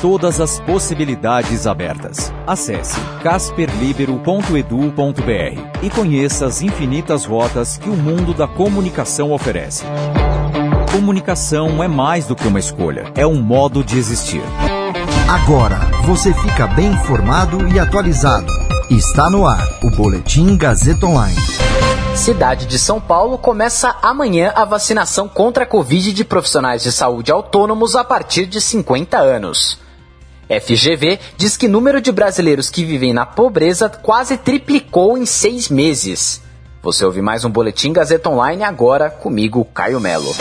Todas as possibilidades abertas. Acesse casperlibero.edu.br e conheça as infinitas rotas que o mundo da comunicação oferece. Comunicação é mais do que uma escolha, é um modo de existir. Agora você fica bem informado e atualizado. Está no ar o Boletim Gazeta Online. Cidade de São Paulo começa amanhã a vacinação contra a Covid de profissionais de saúde autônomos a partir de 50 anos. FGV diz que o número de brasileiros que vivem na pobreza quase triplicou em seis meses. Você ouve mais um Boletim Gazeta Online agora comigo, Caio Melo.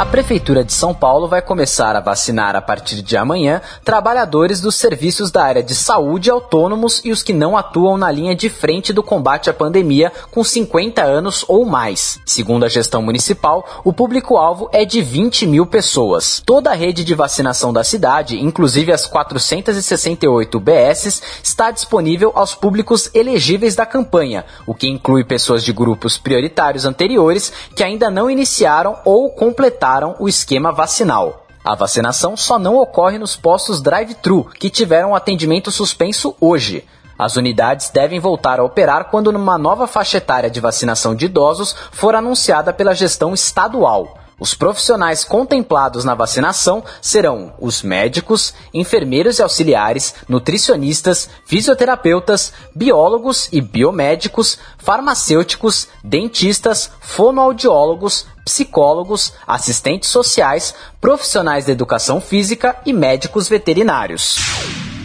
A Prefeitura de São Paulo vai começar a vacinar a partir de amanhã trabalhadores dos serviços da área de saúde autônomos e os que não atuam na linha de frente do combate à pandemia com 50 anos ou mais. Segundo a gestão municipal, o público-alvo é de 20 mil pessoas. Toda a rede de vacinação da cidade, inclusive as 468 UBSs, está disponível aos públicos elegíveis da campanha, o que inclui pessoas de grupos prioritários anteriores que ainda não iniciaram ou completaram o esquema vacinal. A vacinação só não ocorre nos postos drive-thru, que tiveram atendimento suspenso hoje. As unidades devem voltar a operar quando uma nova faixa etária de vacinação de idosos for anunciada pela gestão estadual. Os profissionais contemplados na vacinação serão os médicos, enfermeiros e auxiliares, nutricionistas, fisioterapeutas, biólogos e biomédicos, farmacêuticos, dentistas, fonoaudiólogos, psicólogos, assistentes sociais, profissionais da educação física e médicos veterinários.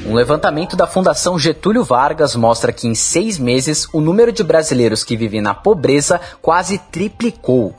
Um levantamento da Fundação Getúlio Vargas mostra que em seis meses o número de brasileiros que vivem na pobreza quase triplicou.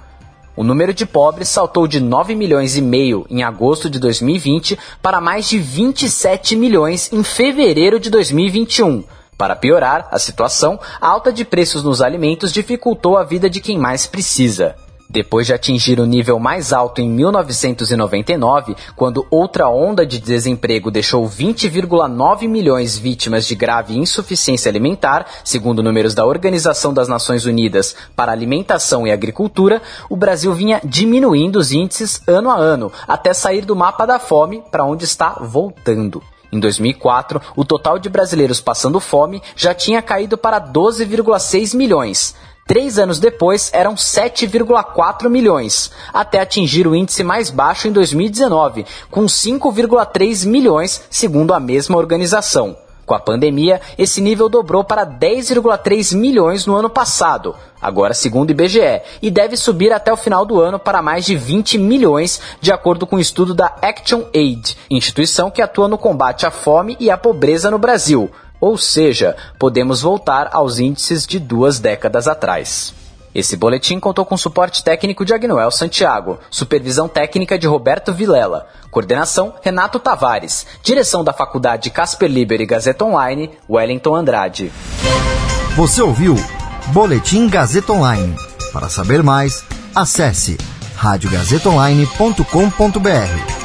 O número de pobres saltou de 9 milhões e meio em agosto de 2020 para mais de 27 milhões em fevereiro de 2021. Para piorar a situação, a alta de preços nos alimentos dificultou a vida de quem mais precisa. Depois de atingir o nível mais alto em 1999, quando outra onda de desemprego deixou 20,9 milhões vítimas de grave insuficiência alimentar, segundo números da Organização das Nações Unidas para Alimentação e Agricultura, o Brasil vinha diminuindo os índices ano a ano, até sair do mapa da fome para onde está voltando. Em 2004, o total de brasileiros passando fome já tinha caído para 12,6 milhões. Três anos depois, eram 7,4 milhões, até atingir o índice mais baixo em 2019, com 5,3 milhões, segundo a mesma organização. Com a pandemia, esse nível dobrou para 10,3 milhões no ano passado, agora segundo o IBGE, e deve subir até o final do ano para mais de 20 milhões, de acordo com o um estudo da Action Aid, instituição que atua no combate à fome e à pobreza no Brasil. Ou seja, podemos voltar aos índices de duas décadas atrás. Esse boletim contou com suporte técnico de Agnoel Santiago, supervisão técnica de Roberto Vilela, coordenação Renato Tavares, direção da Faculdade Casper Liber e Gazeta Online, Wellington Andrade. Você ouviu Boletim Gazeta Online. Para saber mais, acesse radiogazetaonline.com.br.